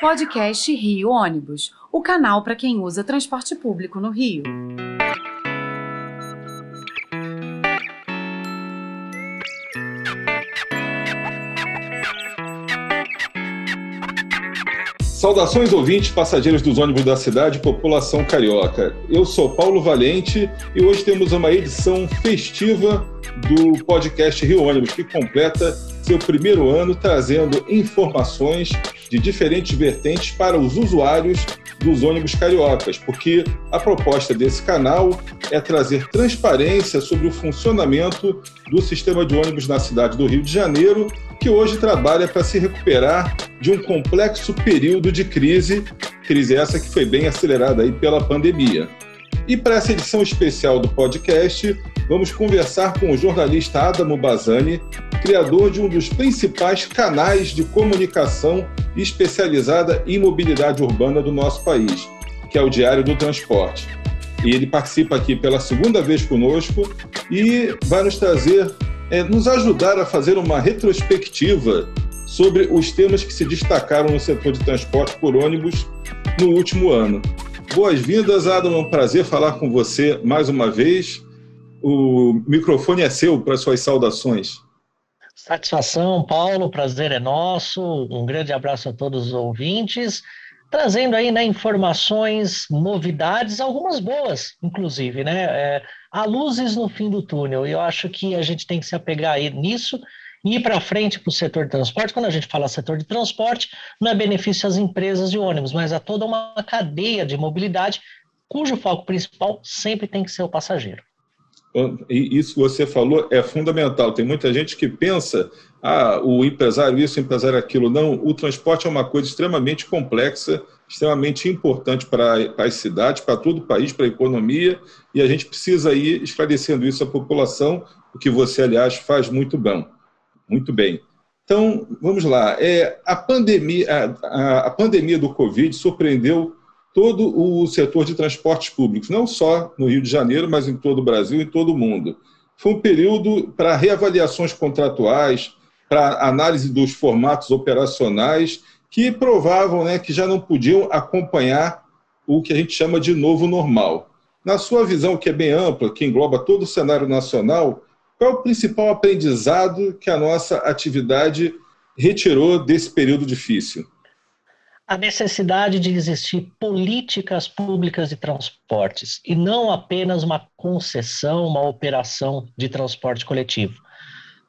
Podcast Rio Ônibus, o canal para quem usa transporte público no Rio. Saudações ouvintes, passageiros dos ônibus da cidade, população carioca. Eu sou Paulo Valente e hoje temos uma edição festiva do podcast Rio Ônibus, que completa seu primeiro ano trazendo informações de diferentes vertentes para os usuários dos ônibus cariocas, porque a proposta desse canal é trazer transparência sobre o funcionamento do sistema de ônibus na cidade do Rio de Janeiro, que hoje trabalha para se recuperar de um complexo período de crise, crise essa que foi bem acelerada aí pela pandemia. E para essa edição especial do podcast, vamos conversar com o jornalista Adamo Bazani, criador de um dos principais canais de comunicação especializada em mobilidade urbana do nosso país, que é o Diário do Transporte. E ele participa aqui pela segunda vez conosco e vai nos trazer, é, nos ajudar a fazer uma retrospectiva sobre os temas que se destacaram no setor de transporte por ônibus no último ano. Boas-vindas, Adam. É um prazer falar com você mais uma vez. O microfone é seu para suas saudações. Satisfação, Paulo. Prazer é nosso. Um grande abraço a todos os ouvintes. Trazendo aí né, informações, novidades, algumas boas, inclusive, né? É, há luzes no fim do túnel, e eu acho que a gente tem que se apegar aí nisso ir para frente para o setor de transporte. Quando a gente fala setor de transporte, não é benefício às empresas de ônibus, mas a toda uma cadeia de mobilidade cujo foco principal sempre tem que ser o passageiro. E isso que você falou é fundamental. Tem muita gente que pensa, ah, o empresário isso, o empresário aquilo. Não, o transporte é uma coisa extremamente complexa, extremamente importante para as cidades, para todo o país, para a economia, e a gente precisa ir esclarecendo isso à população, o que você, aliás, faz muito bem. Muito bem. Então, vamos lá. É, a, pandemia, a, a pandemia do Covid surpreendeu todo o setor de transportes públicos, não só no Rio de Janeiro, mas em todo o Brasil e todo o mundo. Foi um período para reavaliações contratuais, para análise dos formatos operacionais, que provavam né, que já não podiam acompanhar o que a gente chama de novo normal. Na sua visão, que é bem ampla, que engloba todo o cenário nacional, qual é o principal aprendizado que a nossa atividade retirou desse período difícil? A necessidade de existir políticas públicas de transportes e não apenas uma concessão, uma operação de transporte coletivo.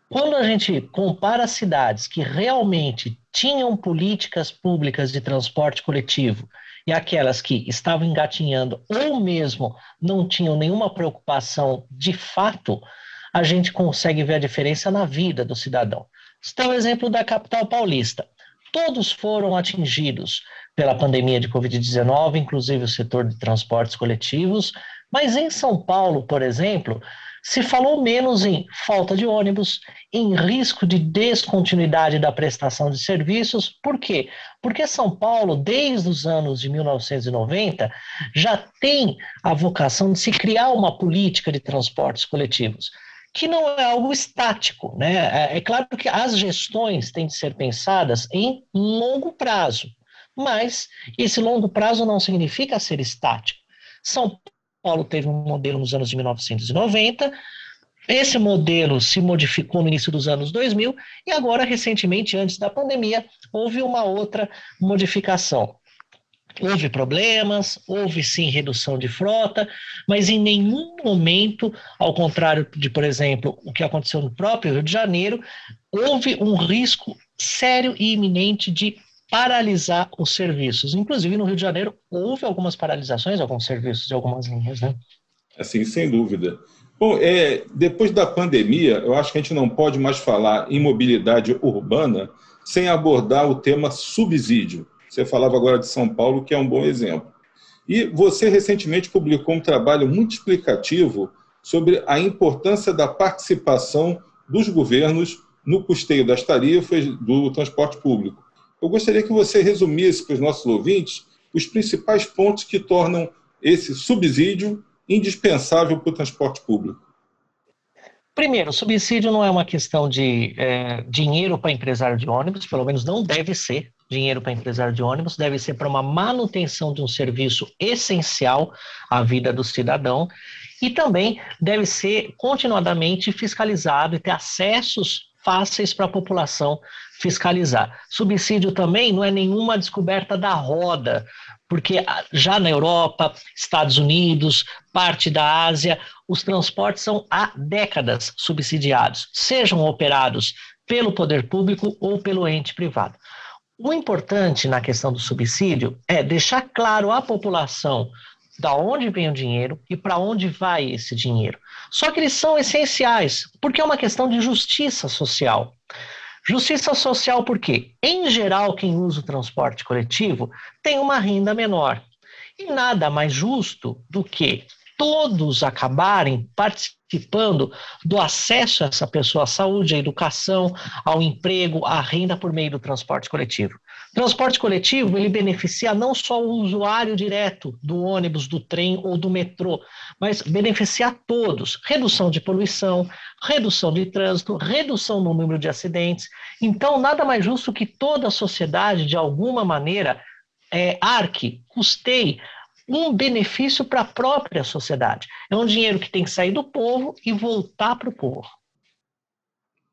Quando a gente compara cidades que realmente tinham políticas públicas de transporte coletivo e aquelas que estavam engatinhando ou mesmo não tinham nenhuma preocupação de fato, a gente consegue ver a diferença na vida do cidadão. Está o exemplo da capital paulista. Todos foram atingidos pela pandemia de Covid-19, inclusive o setor de transportes coletivos, mas em São Paulo, por exemplo, se falou menos em falta de ônibus, em risco de descontinuidade da prestação de serviços. Por quê? Porque São Paulo, desde os anos de 1990, já tem a vocação de se criar uma política de transportes coletivos que não é algo estático. Né? É, é claro que as gestões têm de ser pensadas em longo prazo, mas esse longo prazo não significa ser estático. São Paulo teve um modelo nos anos de 1990, esse modelo se modificou no início dos anos 2000 e agora, recentemente, antes da pandemia, houve uma outra modificação. Houve problemas, houve sim redução de frota, mas em nenhum momento, ao contrário de, por exemplo, o que aconteceu no próprio Rio de Janeiro, houve um risco sério e iminente de paralisar os serviços. Inclusive, no Rio de Janeiro, houve algumas paralisações, alguns serviços de algumas linhas, né? Assim, sem dúvida. Bom, é, depois da pandemia, eu acho que a gente não pode mais falar em mobilidade urbana sem abordar o tema subsídio. Você falava agora de São Paulo, que é um bom exemplo. E você recentemente publicou um trabalho muito explicativo sobre a importância da participação dos governos no custeio das tarifas do transporte público. Eu gostaria que você resumisse para os nossos ouvintes os principais pontos que tornam esse subsídio indispensável para o transporte público. Primeiro, subsídio não é uma questão de é, dinheiro para empresário de ônibus, pelo menos não deve ser. Dinheiro para empresário de ônibus, deve ser para uma manutenção de um serviço essencial à vida do cidadão e também deve ser continuadamente fiscalizado e ter acessos fáceis para a população fiscalizar. Subsídio também não é nenhuma descoberta da roda, porque já na Europa, Estados Unidos, parte da Ásia, os transportes são há décadas subsidiados, sejam operados pelo poder público ou pelo ente privado. O importante na questão do subsídio é deixar claro à população da onde vem o dinheiro e para onde vai esse dinheiro. Só que eles são essenciais, porque é uma questão de justiça social. Justiça social porque, em geral, quem usa o transporte coletivo tem uma renda menor. E nada mais justo do que todos acabarem participando do acesso a essa pessoa à saúde, à educação, ao emprego, à renda por meio do transporte coletivo. Transporte coletivo, ele beneficia não só o usuário direto do ônibus, do trem ou do metrô, mas beneficia a todos. Redução de poluição, redução de trânsito, redução no número de acidentes. Então, nada mais justo que toda a sociedade, de alguma maneira, é, arque, custeie um benefício para a própria sociedade. É um dinheiro que tem que sair do povo e voltar para o povo.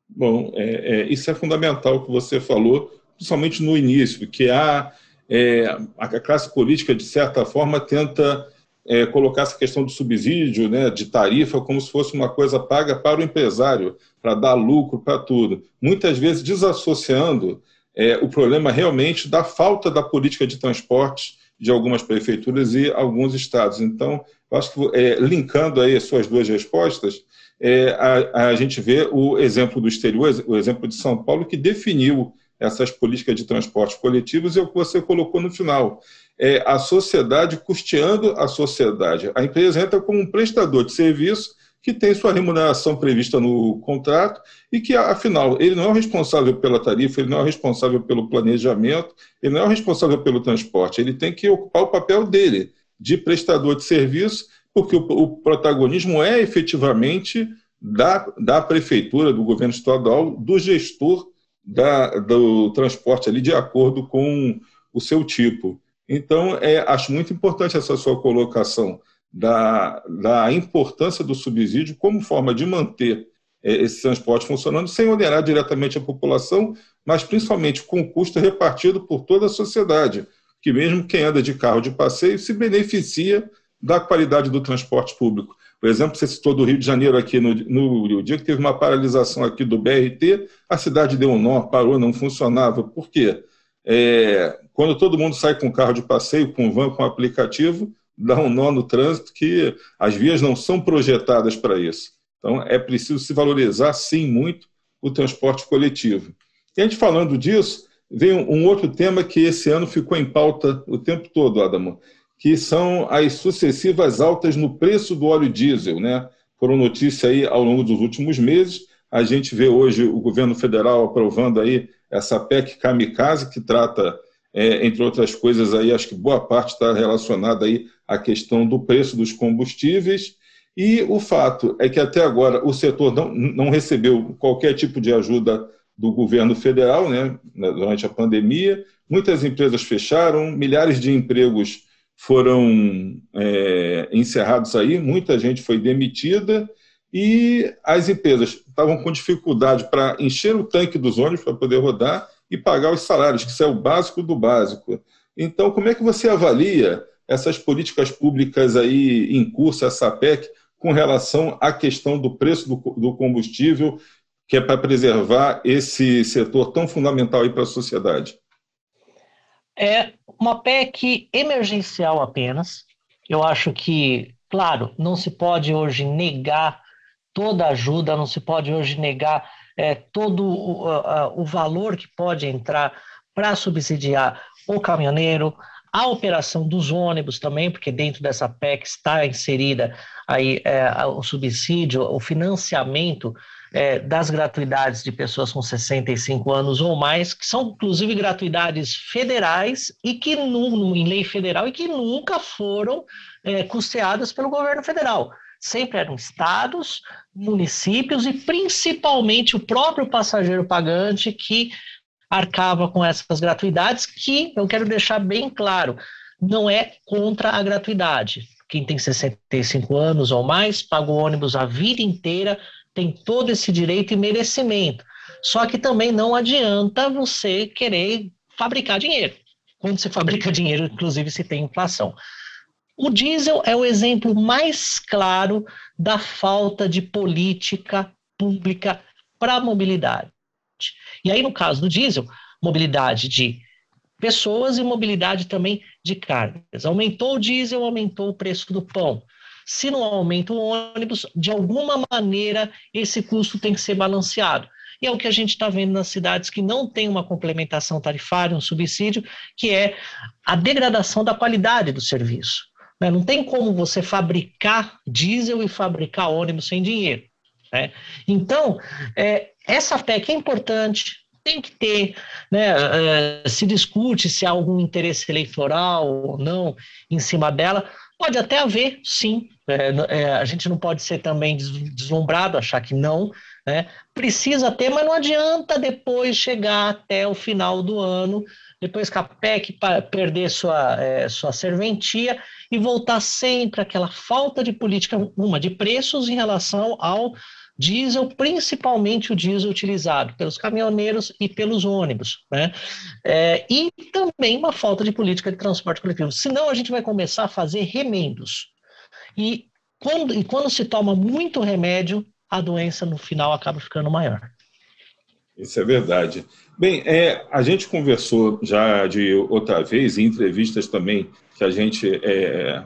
Bom, é, é, isso é fundamental que você falou, principalmente no início, que há, é, a classe política, de certa forma, tenta é, colocar essa questão do subsídio, né, de tarifa, como se fosse uma coisa paga para o empresário, para dar lucro para tudo. Muitas vezes desassociando é, o problema realmente da falta da política de transportes de algumas prefeituras e alguns estados. Então, eu acho que, é, linkando aí as suas duas respostas, é, a, a, gente vê o exemplo do exterior, o exemplo de São Paulo, que definiu essas políticas de transportes coletivos e é o que você colocou no final. É a sociedade custeando a sociedade. A empresa entra como um prestador de serviço que tem sua remuneração prevista no contrato e que, afinal, ele não é o responsável pela tarifa, ele não é o responsável pelo planejamento, ele não é o responsável pelo transporte, ele tem que ocupar o papel dele, de prestador de serviço, porque o, o protagonismo é efetivamente da, da prefeitura, do governo estadual, do gestor da, do transporte ali, de acordo com o seu tipo. Então, é, acho muito importante essa sua colocação da, da importância do subsídio como forma de manter é, esse transporte funcionando sem onerar diretamente a população, mas principalmente com custo repartido por toda a sociedade, que mesmo quem anda de carro de passeio se beneficia da qualidade do transporte público. Por exemplo, você citou do Rio de Janeiro aqui no, no dia que teve uma paralisação aqui do BRT, a cidade deu um nó, parou, não funcionava. Por quê? É, quando todo mundo sai com carro de passeio, com van, com aplicativo, dá um nó no trânsito que as vias não são projetadas para isso. Então, é preciso se valorizar, sim, muito o transporte coletivo. E a gente falando disso, vem um outro tema que esse ano ficou em pauta o tempo todo, Adamo, que são as sucessivas altas no preço do óleo diesel, né? Foram notícia aí ao longo dos últimos meses. A gente vê hoje o governo federal aprovando aí essa PEC kamikaze, que trata, é, entre outras coisas, aí, acho que boa parte está relacionada aí a questão do preço dos combustíveis. E o fato é que até agora o setor não, não recebeu qualquer tipo de ajuda do governo federal né, durante a pandemia. Muitas empresas fecharam, milhares de empregos foram é, encerrados aí, muita gente foi demitida e as empresas estavam com dificuldade para encher o tanque dos ônibus para poder rodar e pagar os salários, que isso é o básico do básico. Então, como é que você avalia essas políticas públicas aí em curso, essa PEC, com relação à questão do preço do, do combustível, que é para preservar esse setor tão fundamental aí para a sociedade? É uma PEC emergencial apenas. Eu acho que, claro, não se pode hoje negar toda ajuda, não se pode hoje negar é, todo o, uh, o valor que pode entrar para subsidiar o caminhoneiro, a operação dos ônibus também, porque dentro dessa PEC está inserida aí é, o subsídio, o financiamento é, das gratuidades de pessoas com 65 anos ou mais, que são inclusive gratuidades federais e que em lei federal e que nunca foram é, custeadas pelo governo federal. Sempre eram estados, municípios e principalmente o próprio passageiro pagante que arcava com essas gratuidades, que eu quero deixar bem claro, não é contra a gratuidade. Quem tem 65 anos ou mais, paga o ônibus a vida inteira, tem todo esse direito e merecimento. Só que também não adianta você querer fabricar dinheiro. Quando você fabrica dinheiro, inclusive, se tem inflação. O diesel é o exemplo mais claro da falta de política pública para a mobilidade. E aí, no caso do diesel, mobilidade de pessoas e mobilidade também de cargas. Aumentou o diesel, aumentou o preço do pão. Se não aumenta o ônibus, de alguma maneira esse custo tem que ser balanceado. E é o que a gente está vendo nas cidades que não tem uma complementação tarifária, um subsídio, que é a degradação da qualidade do serviço. Né? Não tem como você fabricar diesel e fabricar ônibus sem dinheiro. Né? Então, é, essa PEC é importante, tem que ter, né, é, se discute se há algum interesse eleitoral ou não em cima dela, pode até haver, sim, é, é, a gente não pode ser também deslumbrado, achar que não, né? precisa ter, mas não adianta depois chegar até o final do ano, depois que a PEC perder sua, é, sua serventia e voltar sempre àquela falta de política, uma, de preços em relação ao diesel, principalmente o diesel utilizado pelos caminhoneiros e pelos ônibus, né? É, e também uma falta de política de transporte coletivo. Senão a gente vai começar a fazer remendos. E quando, e quando se toma muito remédio, a doença no final acaba ficando maior. Isso é verdade. Bem, é, a gente conversou já de outra vez, em entrevistas também que a gente é,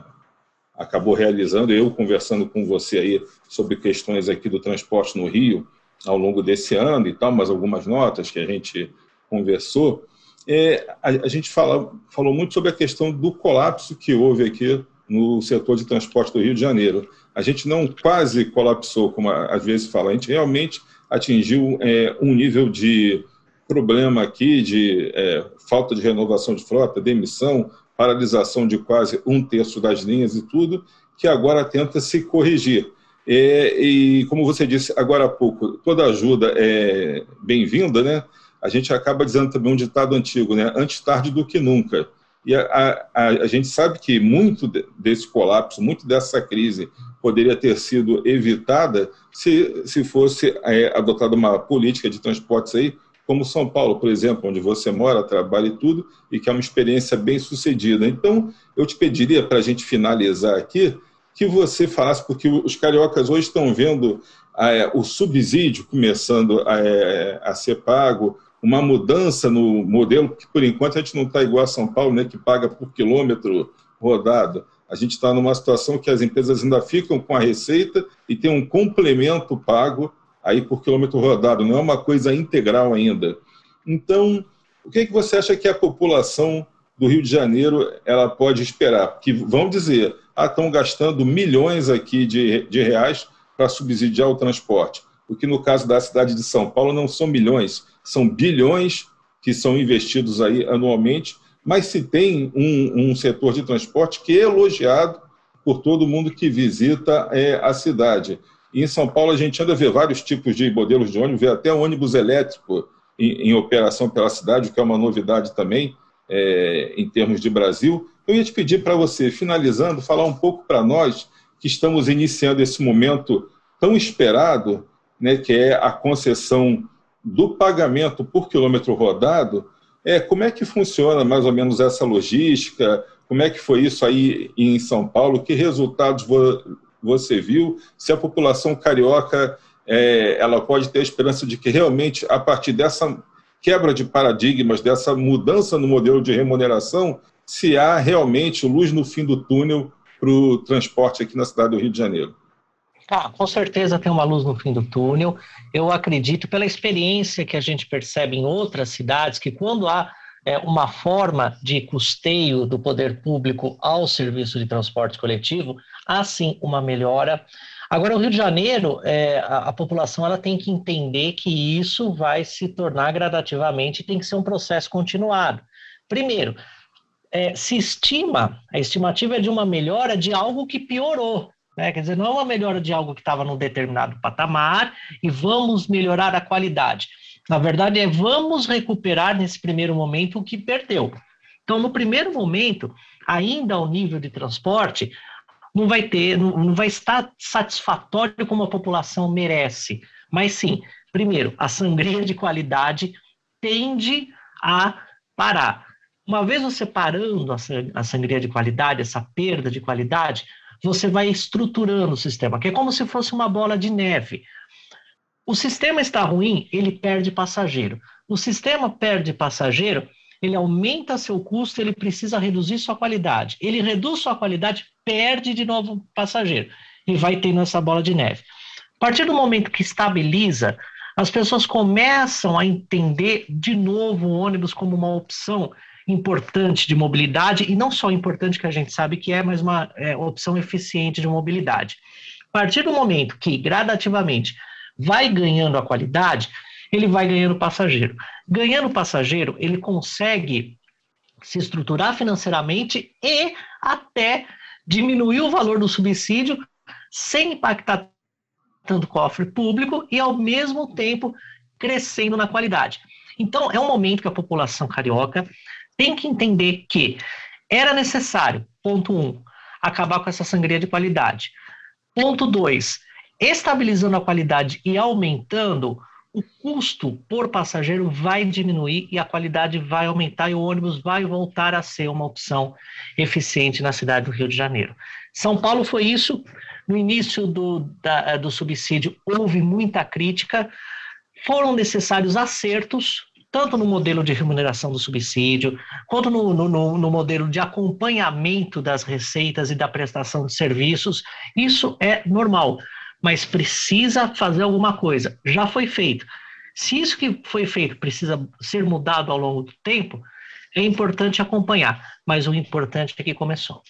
acabou realizando, eu conversando com você aí sobre questões aqui do transporte no Rio ao longo desse ano e tal, mas algumas notas que a gente conversou, é, a, a, gente fala, falou muito sobre a questão do colapso que houve aqui no setor de transporte do Rio de Janeiro. A gente não quase colapsou, como às vezes fala, a gente realmente atingiu é, um nível de problema aqui, de é, falta de renovação de frota, demissão, paralisação de quase um terço das linhas e tudo, que agora tenta se corrigir. É, e, como você disse agora há pouco, toda ajuda é bem-vinda, né? A gente acaba dizendo também um ditado antigo, né? Antes tarde do que nunca. E a, a, a gente sabe que muito desse colapso, muito dessa crise poderia ter sido evitada se, se fosse é, adotada uma política de transportes aí como São Paulo, por exemplo, onde você mora, trabalha e tudo, e que é uma experiência bem sucedida. Então, eu te pediria, para a gente finalizar aqui, que você falasse, porque os cariocas hoje estão vendo é, o subsídio começando a, é, a, ser pago, uma mudança no modelo, que por enquanto a gente não está igual a São Paulo, né, que paga por quilômetro rodado. A gente está numa situação que as empresas ainda ficam com a receita e tem um complemento pago aí por quilômetro rodado, não é uma coisa integral ainda. Então, o que, é que você acha que a população do Rio de Janeiro ela pode esperar? Que vão dizer, ah, estão gastando milhões aqui de, de reais para subsidiar o transporte. O que no caso da cidade de São Paulo não são milhões, são bilhões que são investidos aí anualmente, mas se tem um, um setor de transporte que é elogiado por todo mundo que visita é, a cidade. E em São Paulo a gente anda a ver vários tipos de modelos de ônibus, vê até ônibus elétrico em, em operação pela cidade, o que é uma novidade também é, em termos de Brasil. Eu ia te pedir para você, finalizando, falar um pouco para nós que estamos iniciando esse momento tão esperado, né, que é a concessão do pagamento por quilômetro rodado. É, como é que funciona mais ou menos essa logística? Como é que foi isso aí em São Paulo? Que resultados você viu, se a população carioca é, ela pode ter a esperança de que realmente, a partir dessa quebra de paradigmas, dessa mudança no modelo de remuneração, se há realmente luz no fim do túnel para o transporte aqui na cidade do Rio de Janeiro. Ah, com certeza tem uma luz no fim do túnel. Eu acredito, pela experiência que a gente percebe em outras cidades, que quando há é, uma forma de custeio do poder público ao serviço de transporte coletivo, há sim uma melhora. Agora, o Rio de Janeiro, é, a, a, população ela tem que entender que isso vai se tornar gradativamente, tem que ser um processo continuado. Primeiro, é, se estima, a estimativa é de uma melhora de algo que piorou. Né? Quer dizer, não é uma melhora de algo que estava num determinado patamar e vamos melhorar a qualidade. Na verdade, é vamos recuperar nesse primeiro momento o que perdeu. Então, no primeiro momento, ainda ao nível de transporte, não vai ter, não vai estar satisfatório como a população merece. Mas sim, primeiro, a sangria de qualidade tende a parar. Uma vez você parando a sangria de qualidade, essa perda de qualidade, você vai estruturando o sistema, que é como se fosse uma bola de neve. O sistema está ruim, ele perde passageiro. O sistema perde passageiro, ele aumenta seu custo, ele precisa reduzir sua qualidade. Ele reduz sua qualidade, perde de novo passageiro. E vai tendo essa bola de neve. A partir do momento que estabiliza, as pessoas começam a entender de novo o ônibus como uma opção importante de mobilidade, e não só importante que a gente sabe que é, mas uma é, opção eficiente de mobilidade. A partir do momento que gradativamente vai ganhando a qualidade, ele vai ganhando passageiro. Ganhando passageiro, ele consegue se estruturar financeiramente e até diminuir o valor do subsídio sem impactar tanto o cofre público e, ao mesmo tempo, crescendo na qualidade. Então, é um momento que a população carioca tem que entender que era necessário, ponto um, acabar com essa sangria de qualidade. Ponto dois, estabilizando a qualidade e aumentando, o custo por passageiro vai diminuir e a qualidade vai aumentar e o ônibus vai voltar a ser uma opção eficiente na cidade do Rio de Janeiro. São Paulo foi isso. No início do, da, do subsídio houve muita crítica, foram necessários acertos, tanto no modelo de remuneração do subsídio, quanto no, no, no, modelo de acompanhamento das receitas e da prestação de serviços. Isso é normal, mas precisa fazer alguma coisa. Já foi feito. Se isso que foi feito precisa ser mudado ao longo do tempo, é importante acompanhar, mas o importante é que começou.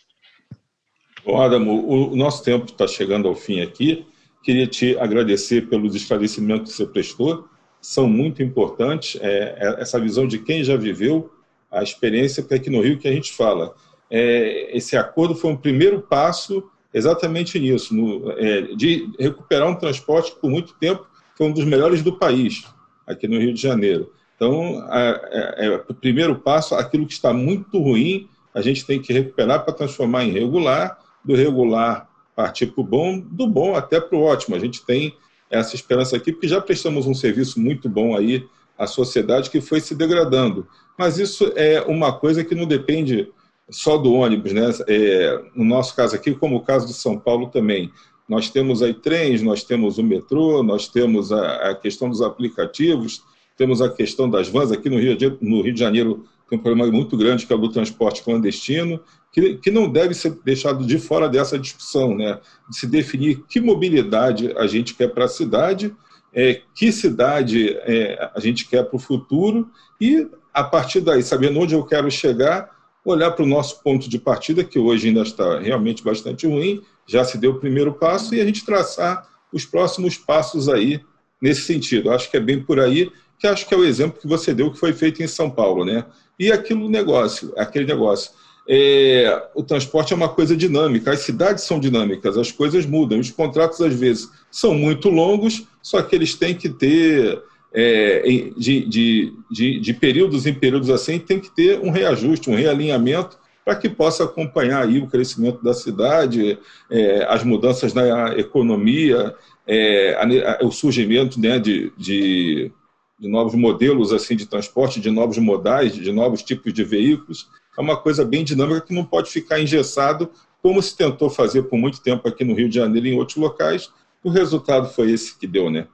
Bom, Adamo, o nosso tempo está chegando ao fim aqui. Queria te agradecer pelos esclarecimentos que você prestou são muito importantes. É, é, essa visão de quem já viveu a experiência, que aqui no Rio que a gente fala. É, esse acordo foi um primeiro passo exatamente nisso, no, é, de recuperar um transporte que por muito tempo foi um dos melhores do país, aqui no Rio de Janeiro. Então, é, é, o primeiro passo, aquilo que está muito ruim, a gente tem que recuperar para transformar em regular, do regular partir para o bom, do bom até para o ótimo. A gente tem essa esperança aqui, porque já prestamos um serviço muito bom aí à sociedade que foi se degradando. Mas isso é uma coisa que não depende só do ônibus, né? É, no nosso caso aqui, como o caso de São Paulo também, nós temos aí trens, nós temos o metrô, nós temos a, a questão dos aplicativos, temos a questão das vans aqui no Rio de, no Rio de Janeiro tem um problema muito grande que é o do transporte clandestino, que, que não deve ser deixado de fora dessa discussão, né? de se definir que mobilidade a gente quer para a cidade, é, que cidade é, a gente quer para o futuro e, a partir daí, sabendo onde eu quero chegar, olhar para o nosso ponto de partida, que hoje ainda está realmente bastante ruim, já se deu o primeiro passo, e a gente traçar os próximos passos aí nesse sentido. Acho que é bem por aí, que acho que é o exemplo que você deu, que foi feito em São Paulo, né? E aquilo negócio, aquele negócio. É, o transporte é uma coisa dinâmica, as cidades são dinâmicas, as coisas mudam. Os contratos, às vezes, são muito longos, só que eles têm que ter, é, de, de, de, de, períodos em períodos assim, tem que ter um reajuste, um realinhamento, para que possa acompanhar aí o crescimento da cidade, é, as mudanças na economia, é, a, a, o surgimento né, de, de de novos modelos assim de transporte, de novos modais, de novos tipos de veículos. É uma coisa bem dinâmica que não pode ficar engessado, como se tentou fazer por muito tempo aqui no Rio de Janeiro e em outros locais. O resultado foi esse que deu, né?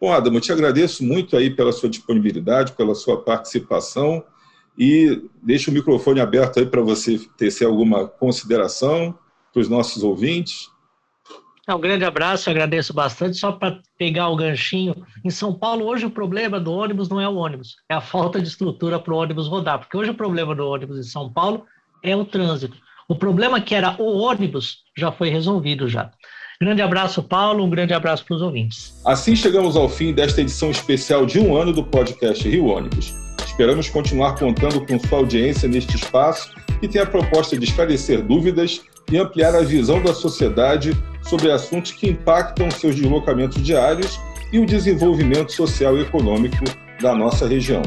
Bom, Adam, eu te agradeço muito aí pela sua disponibilidade, pela sua participação e deixo o microfone aberto aí para você tecer alguma consideração para os nossos ouvintes. Um grande abraço, agradeço bastante. Só para pegar o ganchinho, em São Paulo, hoje o problema do ônibus não é o ônibus, é a falta de estrutura para o ônibus rodar. Porque hoje o problema do ônibus em São Paulo é o trânsito. O problema que era o ônibus já foi resolvido já. Grande abraço, Paulo, um grande abraço para os ouvintes. Assim chegamos ao fim desta edição especial de um ano do podcast Rio Ônibus. Esperamos continuar contando com sua audiência neste espaço que tem a proposta de esclarecer dúvidas e ampliar a visão da sociedade sobre assuntos que impactam seus deslocamentos diários e o desenvolvimento social e econômico da nossa região.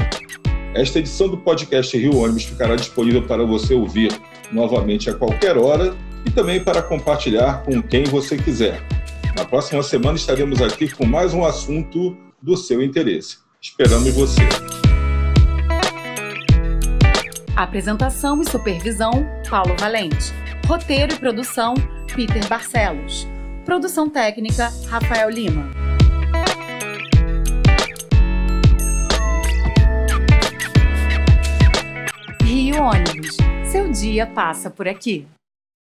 Esta edição do podcast Rio Ônibus ficará disponível para você ouvir novamente a qualquer hora e também para compartilhar com quem você quiser. Na próxima semana estaremos aqui com mais um assunto do seu interesse. Esperamos você. Apresentação e supervisão: Paulo Valente. Roteiro e produção: Peter Barcelos. Produção técnica: Rafael Lima. Rio Ônibus. Seu dia passa por aqui.